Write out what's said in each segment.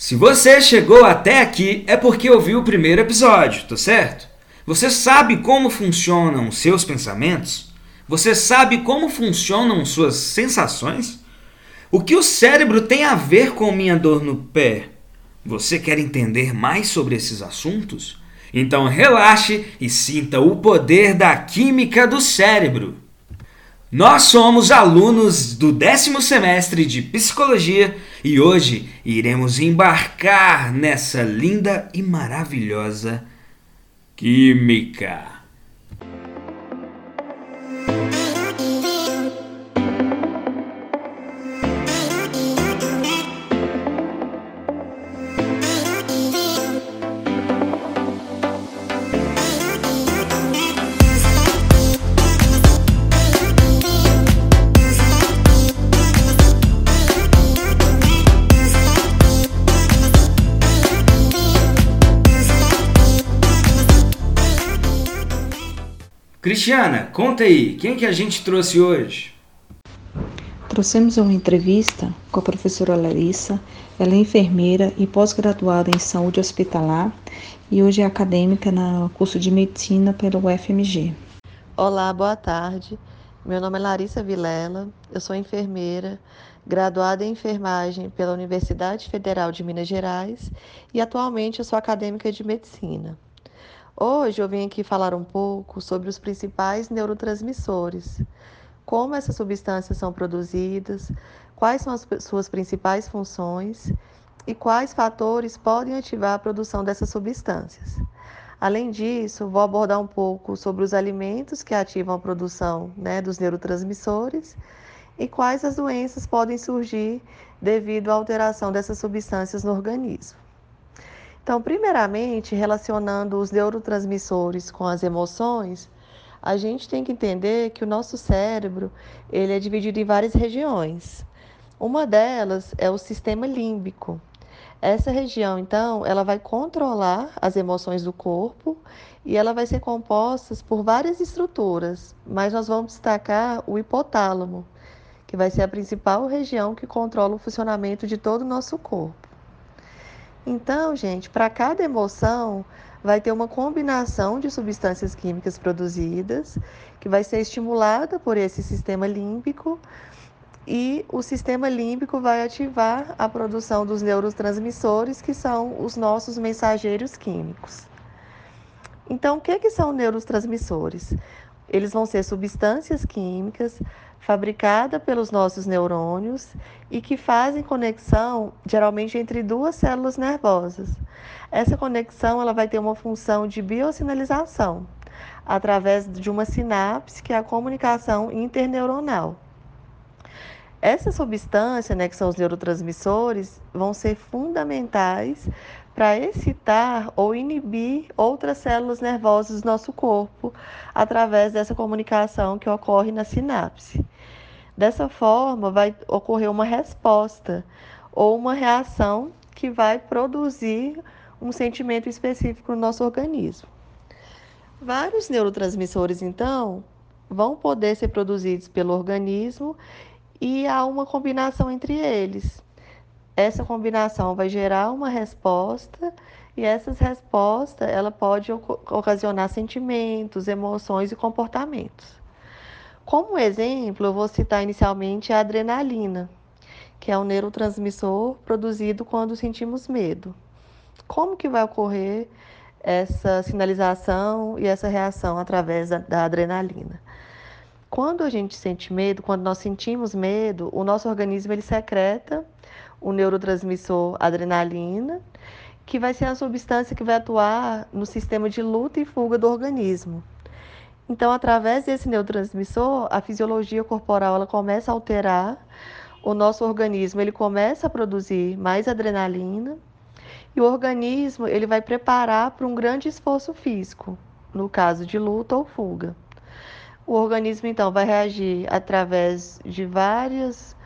Se você chegou até aqui é porque ouviu o primeiro episódio, tá certo? Você sabe como funcionam seus pensamentos? Você sabe como funcionam suas sensações? O que o cérebro tem a ver com minha dor no pé? Você quer entender mais sobre esses assuntos? Então relaxe e sinta o poder da química do cérebro. Nós somos alunos do décimo semestre de psicologia e hoje iremos embarcar nessa linda e maravilhosa química. Cristiana, conta aí, quem que a gente trouxe hoje? Trouxemos uma entrevista com a professora Larissa. Ela é enfermeira e pós-graduada em saúde hospitalar e hoje é acadêmica no curso de medicina pelo UFMG. Olá, boa tarde. Meu nome é Larissa Vilela, eu sou enfermeira, graduada em enfermagem pela Universidade Federal de Minas Gerais e atualmente eu sou acadêmica de medicina. Hoje eu vim aqui falar um pouco sobre os principais neurotransmissores, como essas substâncias são produzidas, quais são as suas principais funções e quais fatores podem ativar a produção dessas substâncias. Além disso, vou abordar um pouco sobre os alimentos que ativam a produção né, dos neurotransmissores e quais as doenças podem surgir devido à alteração dessas substâncias no organismo. Então, primeiramente, relacionando os neurotransmissores com as emoções, a gente tem que entender que o nosso cérebro ele é dividido em várias regiões. Uma delas é o sistema límbico. Essa região, então, ela vai controlar as emoções do corpo e ela vai ser composta por várias estruturas, mas nós vamos destacar o hipotálamo, que vai ser a principal região que controla o funcionamento de todo o nosso corpo. Então, gente, para cada emoção vai ter uma combinação de substâncias químicas produzidas que vai ser estimulada por esse sistema límbico e o sistema límbico vai ativar a produção dos neurotransmissores, que são os nossos mensageiros químicos. Então, o que, que são neurotransmissores? Eles vão ser substâncias químicas fabricadas pelos nossos neurônios e que fazem conexão geralmente entre duas células nervosas. Essa conexão ela vai ter uma função de biosinalização através de uma sinapse que é a comunicação interneuronal. Essa substância, né, que são os neurotransmissores, vão ser fundamentais para excitar ou inibir outras células nervosas do nosso corpo através dessa comunicação que ocorre na sinapse. Dessa forma, vai ocorrer uma resposta ou uma reação que vai produzir um sentimento específico no nosso organismo. Vários neurotransmissores, então, vão poder ser produzidos pelo organismo e há uma combinação entre eles. Essa combinação vai gerar uma resposta e essas respostas ela pode ocasionar sentimentos, emoções e comportamentos. Como exemplo, eu vou citar inicialmente a adrenalina, que é um neurotransmissor produzido quando sentimos medo. Como que vai ocorrer essa sinalização e essa reação através da, da adrenalina? Quando a gente sente medo, quando nós sentimos medo, o nosso organismo ele secreta o neurotransmissor adrenalina, que vai ser a substância que vai atuar no sistema de luta e fuga do organismo. Então, através desse neurotransmissor, a fisiologia corporal ela começa a alterar, o nosso organismo ele começa a produzir mais adrenalina e o organismo ele vai preparar para um grande esforço físico, no caso de luta ou fuga. O organismo então vai reagir através de várias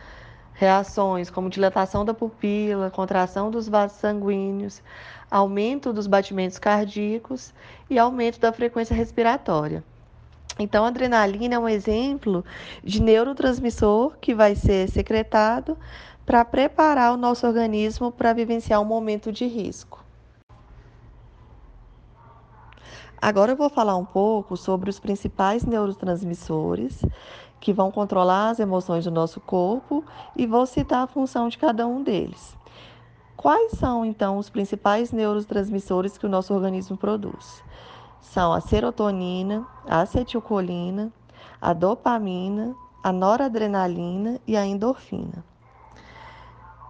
Reações como dilatação da pupila, contração dos vasos sanguíneos, aumento dos batimentos cardíacos e aumento da frequência respiratória. Então, a adrenalina é um exemplo de neurotransmissor que vai ser secretado para preparar o nosso organismo para vivenciar um momento de risco. Agora eu vou falar um pouco sobre os principais neurotransmissores que vão controlar as emoções do nosso corpo e vou citar a função de cada um deles. Quais são então os principais neurotransmissores que o nosso organismo produz? São a serotonina, a acetilcolina, a dopamina, a noradrenalina e a endorfina.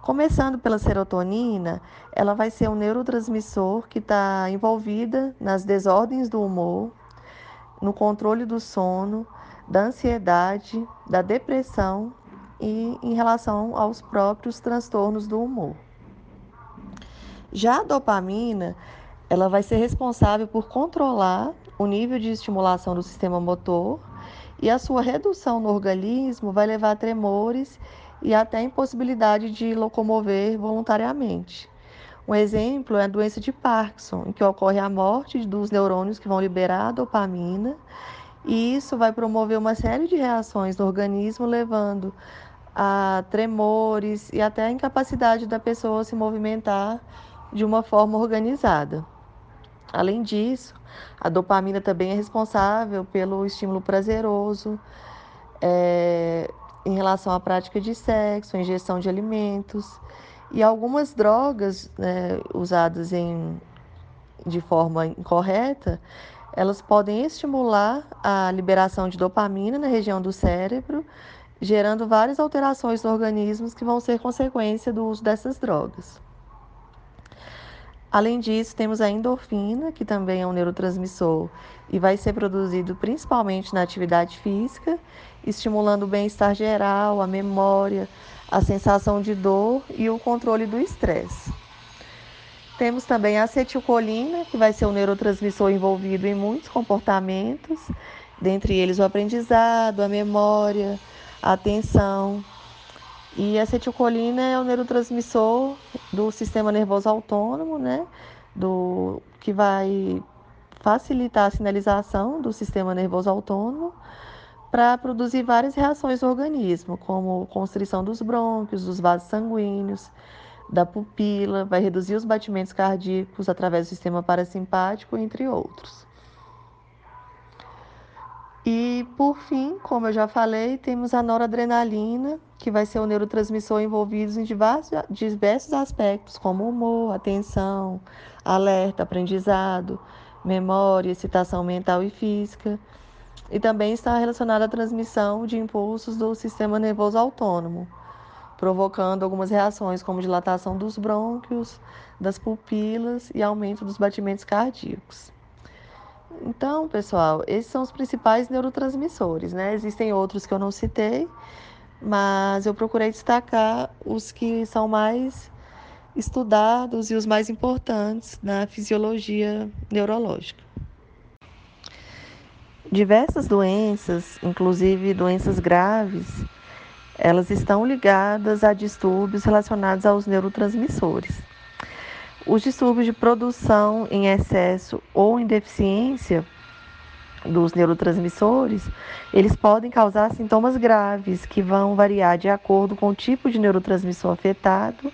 Começando pela serotonina, ela vai ser um neurotransmissor que está envolvida nas desordens do humor, no controle do sono, da ansiedade, da depressão e em relação aos próprios transtornos do humor. Já a dopamina, ela vai ser responsável por controlar o nível de estimulação do sistema motor e a sua redução no organismo vai levar a tremores e até a impossibilidade de locomover voluntariamente. Um exemplo é a doença de Parkinson, em que ocorre a morte dos neurônios que vão liberar a dopamina, e isso vai promover uma série de reações no organismo, levando a tremores e até a incapacidade da pessoa se movimentar de uma forma organizada. Além disso, a dopamina também é responsável pelo estímulo prazeroso é, em relação à prática de sexo, ingestão de alimentos e algumas drogas né, usadas em, de forma incorreta, elas podem estimular a liberação de dopamina na região do cérebro, gerando várias alterações no organismo que vão ser consequência do uso dessas drogas. Além disso, temos a endorfina, que também é um neurotransmissor e vai ser produzido principalmente na atividade física, estimulando o bem-estar geral, a memória, a sensação de dor e o controle do estresse. Temos também a acetilcolina, que vai ser um neurotransmissor envolvido em muitos comportamentos, dentre eles o aprendizado, a memória, a atenção, e a acetilcolina é o neurotransmissor do sistema nervoso autônomo, né? Do, que vai facilitar a sinalização do sistema nervoso autônomo para produzir várias reações no organismo, como constrição dos brônquios, dos vasos sanguíneos, da pupila, vai reduzir os batimentos cardíacos através do sistema parasimpático, entre outros. E por fim, como eu já falei, temos a noradrenalina, que vai ser o neurotransmissor envolvido em diversos aspectos, como humor, atenção, alerta, aprendizado, memória, excitação mental e física. E também está relacionada à transmissão de impulsos do sistema nervoso autônomo, provocando algumas reações como dilatação dos brônquios, das pupilas e aumento dos batimentos cardíacos. Então, pessoal, esses são os principais neurotransmissores, né? Existem outros que eu não citei, mas eu procurei destacar os que são mais estudados e os mais importantes na fisiologia neurológica. Diversas doenças, inclusive doenças graves, elas estão ligadas a distúrbios relacionados aos neurotransmissores. Os distúrbios de produção em excesso ou em deficiência dos neurotransmissores, eles podem causar sintomas graves que vão variar de acordo com o tipo de neurotransmissor afetado,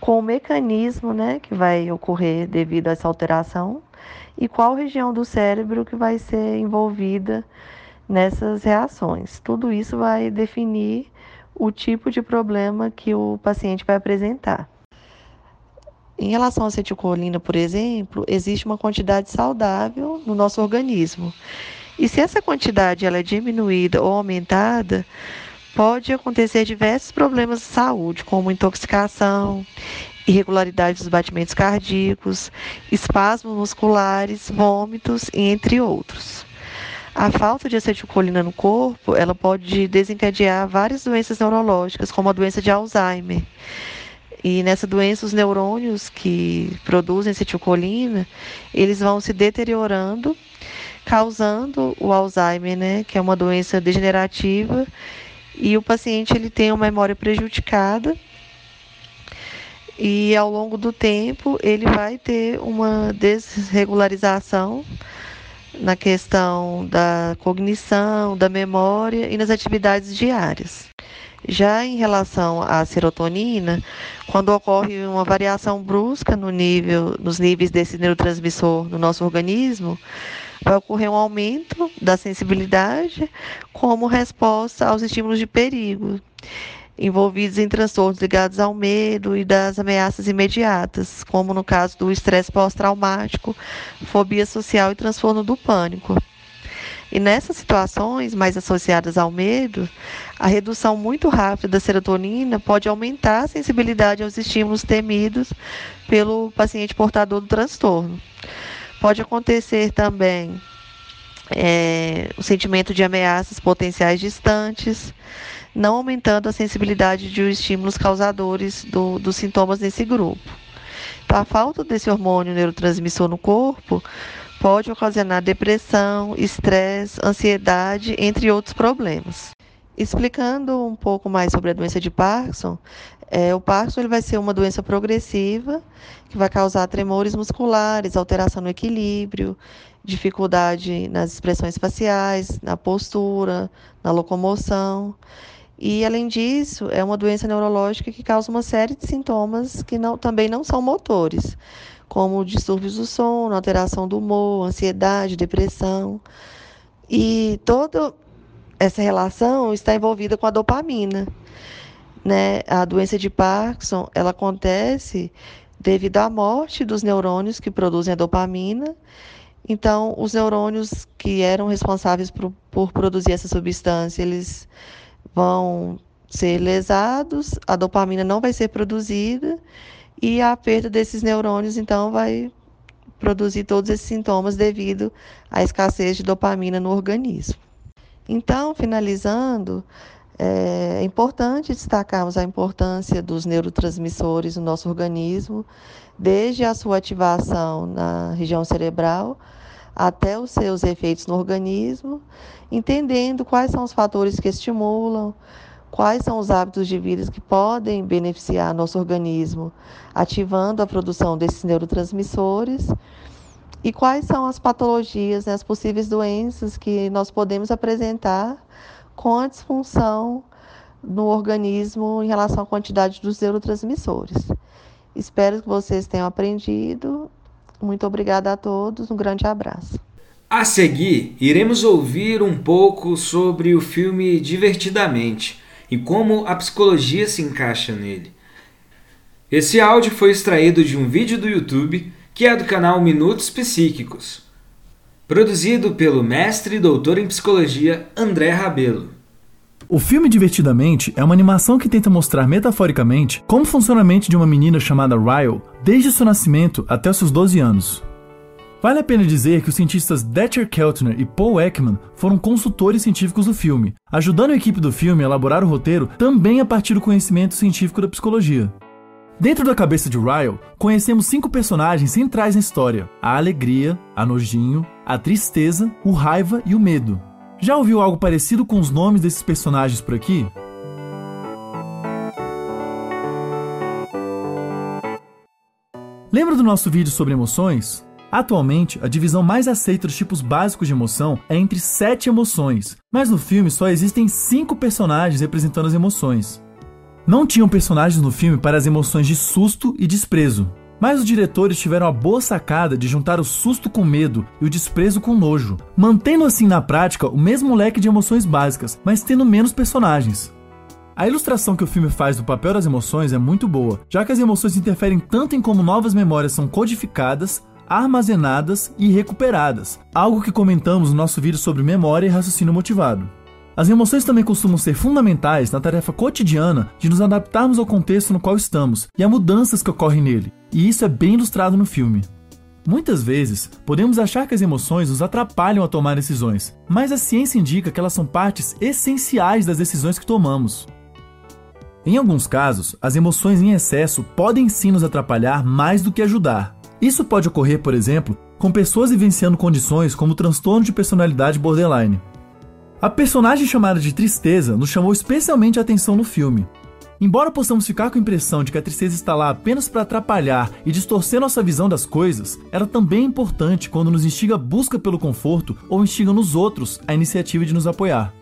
com o mecanismo né, que vai ocorrer devido a essa alteração e qual região do cérebro que vai ser envolvida nessas reações. Tudo isso vai definir o tipo de problema que o paciente vai apresentar. Em relação à acetilcolina, por exemplo, existe uma quantidade saudável no nosso organismo. E se essa quantidade ela é diminuída ou aumentada, pode acontecer diversos problemas de saúde, como intoxicação, irregularidade dos batimentos cardíacos, espasmos musculares, vômitos, entre outros. A falta de acetilcolina no corpo, ela pode desencadear várias doenças neurológicas, como a doença de Alzheimer. E nessa doença, os neurônios que produzem acetilcolina, eles vão se deteriorando, causando o Alzheimer, né, que é uma doença degenerativa, e o paciente ele tem uma memória prejudicada e ao longo do tempo ele vai ter uma desregularização na questão da cognição, da memória e nas atividades diárias. Já em relação à serotonina, quando ocorre uma variação brusca no nível, nos níveis desse neurotransmissor no nosso organismo, vai ocorrer um aumento da sensibilidade como resposta aos estímulos de perigo envolvidos em transtornos ligados ao medo e das ameaças imediatas, como no caso do estresse pós-traumático, fobia social e transtorno do pânico. E nessas situações mais associadas ao medo, a redução muito rápida da serotonina pode aumentar a sensibilidade aos estímulos temidos pelo paciente portador do transtorno. Pode acontecer também é, o sentimento de ameaças potenciais distantes, não aumentando a sensibilidade de estímulos causadores do, dos sintomas nesse grupo. Então, a falta desse hormônio neurotransmissor no corpo pode ocasionar depressão, estresse, ansiedade, entre outros problemas. Explicando um pouco mais sobre a doença de Parkinson, é, o Parkinson ele vai ser uma doença progressiva que vai causar tremores musculares, alteração no equilíbrio, dificuldade nas expressões faciais, na postura, na locomoção. E, além disso, é uma doença neurológica que causa uma série de sintomas que não, também não são motores, como distúrbios do sono, alteração do humor, ansiedade, depressão. E toda essa relação está envolvida com a dopamina. Né? A doença de Parkinson ela acontece devido à morte dos neurônios que produzem a dopamina. Então, os neurônios que eram responsáveis por, por produzir essa substância, eles vão ser lesados, a dopamina não vai ser produzida e a perda desses neurônios então vai produzir todos esses sintomas devido à escassez de dopamina no organismo. Então, finalizando, é importante destacarmos a importância dos neurotransmissores no nosso organismo, desde a sua ativação na região cerebral até os seus efeitos no organismo, entendendo quais são os fatores que estimulam, quais são os hábitos de vida que podem beneficiar nosso organismo, ativando a produção desses neurotransmissores e quais são as patologias, né, as possíveis doenças que nós podemos apresentar com a disfunção no organismo em relação à quantidade dos neurotransmissores. Espero que vocês tenham aprendido muito obrigada a todos, um grande abraço. A seguir, iremos ouvir um pouco sobre o filme Divertidamente e como a psicologia se encaixa nele. Esse áudio foi extraído de um vídeo do YouTube que é do canal Minutos Psíquicos, produzido pelo mestre e doutor em psicologia André Rabelo. O filme Divertidamente é uma animação que tenta mostrar metaforicamente como funciona a mente de uma menina chamada Ryle desde seu nascimento até seus 12 anos. Vale a pena dizer que os cientistas Detcher Keltner e Paul Ekman foram consultores científicos do filme, ajudando a equipe do filme a elaborar o roteiro também a partir do conhecimento científico da psicologia. Dentro da cabeça de Ryle, conhecemos cinco personagens centrais na história: a alegria, a nojinho, a tristeza, o raiva e o medo. Já ouviu algo parecido com os nomes desses personagens por aqui? Lembra do nosso vídeo sobre emoções? Atualmente, a divisão mais aceita dos tipos básicos de emoção é entre sete emoções, mas no filme só existem cinco personagens representando as emoções. Não tinham personagens no filme para as emoções de susto e desprezo, mas os diretores tiveram a boa sacada de juntar o susto com medo e o desprezo com nojo, mantendo assim na prática o mesmo leque de emoções básicas, mas tendo menos personagens. A ilustração que o filme faz do papel das emoções é muito boa, já que as emoções interferem tanto em como novas memórias são codificadas, armazenadas e recuperadas, algo que comentamos no nosso vídeo sobre memória e raciocínio motivado. As emoções também costumam ser fundamentais na tarefa cotidiana de nos adaptarmos ao contexto no qual estamos e a mudanças que ocorrem nele, e isso é bem ilustrado no filme. Muitas vezes, podemos achar que as emoções nos atrapalham a tomar decisões, mas a ciência indica que elas são partes essenciais das decisões que tomamos. Em alguns casos, as emoções em excesso podem sim nos atrapalhar mais do que ajudar. Isso pode ocorrer, por exemplo, com pessoas vivenciando condições como transtorno de personalidade borderline. A personagem chamada de Tristeza nos chamou especialmente a atenção no filme. Embora possamos ficar com a impressão de que a tristeza está lá apenas para atrapalhar e distorcer nossa visão das coisas, ela também é importante quando nos instiga a busca pelo conforto ou instiga nos outros a iniciativa de nos apoiar.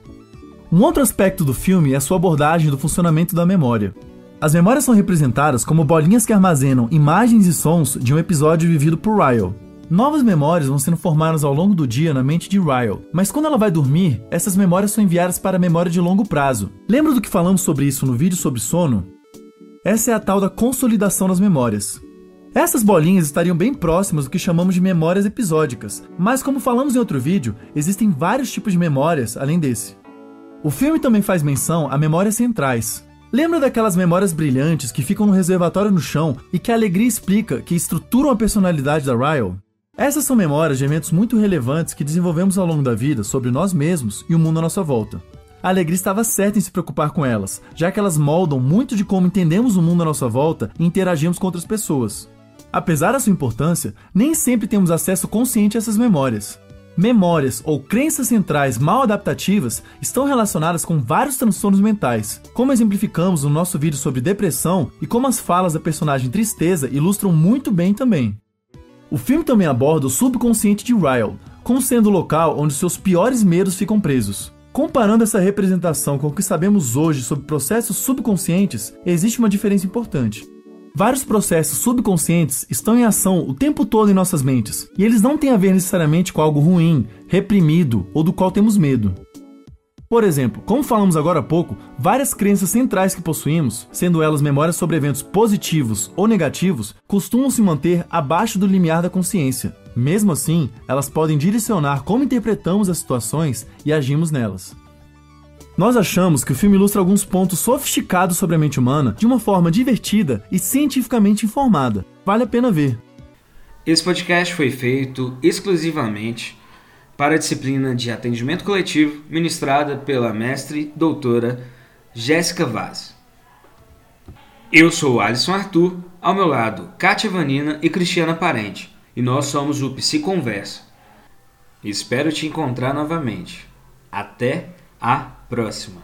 Um outro aspecto do filme é a sua abordagem do funcionamento da memória. As memórias são representadas como bolinhas que armazenam imagens e sons de um episódio vivido por Ryle. Novas memórias vão sendo formadas ao longo do dia na mente de Ryle, mas quando ela vai dormir, essas memórias são enviadas para a memória de longo prazo. Lembra do que falamos sobre isso no vídeo sobre sono? Essa é a tal da consolidação das memórias. Essas bolinhas estariam bem próximas do que chamamos de memórias episódicas, mas como falamos em outro vídeo, existem vários tipos de memórias além desse. O filme também faz menção a memórias centrais. Lembra daquelas memórias brilhantes que ficam no reservatório no chão e que a alegria explica que estruturam a personalidade da Ryle? Essas são memórias de eventos muito relevantes que desenvolvemos ao longo da vida sobre nós mesmos e o mundo à nossa volta. A alegria estava certa em se preocupar com elas, já que elas moldam muito de como entendemos o mundo à nossa volta e interagimos com outras pessoas. Apesar da sua importância, nem sempre temos acesso consciente a essas memórias. Memórias ou crenças centrais mal adaptativas estão relacionadas com vários transtornos mentais, como exemplificamos no nosso vídeo sobre depressão e como as falas da personagem Tristeza ilustram muito bem também. O filme também aborda o subconsciente de Ryle, como sendo o local onde seus piores medos ficam presos. Comparando essa representação com o que sabemos hoje sobre processos subconscientes, existe uma diferença importante. Vários processos subconscientes estão em ação o tempo todo em nossas mentes, e eles não têm a ver necessariamente com algo ruim, reprimido ou do qual temos medo. Por exemplo, como falamos agora há pouco, várias crenças centrais que possuímos, sendo elas memórias sobre eventos positivos ou negativos, costumam se manter abaixo do limiar da consciência. Mesmo assim, elas podem direcionar como interpretamos as situações e agimos nelas. Nós achamos que o filme ilustra alguns pontos sofisticados sobre a mente humana de uma forma divertida e cientificamente informada. Vale a pena ver. Esse podcast foi feito exclusivamente para a disciplina de atendimento coletivo ministrada pela mestre doutora Jéssica Vaz. Eu sou Alisson Arthur, ao meu lado Kátia Vanina e Cristiana Parente, e nós somos o Psi Conversa. Espero te encontrar novamente. Até a próxima.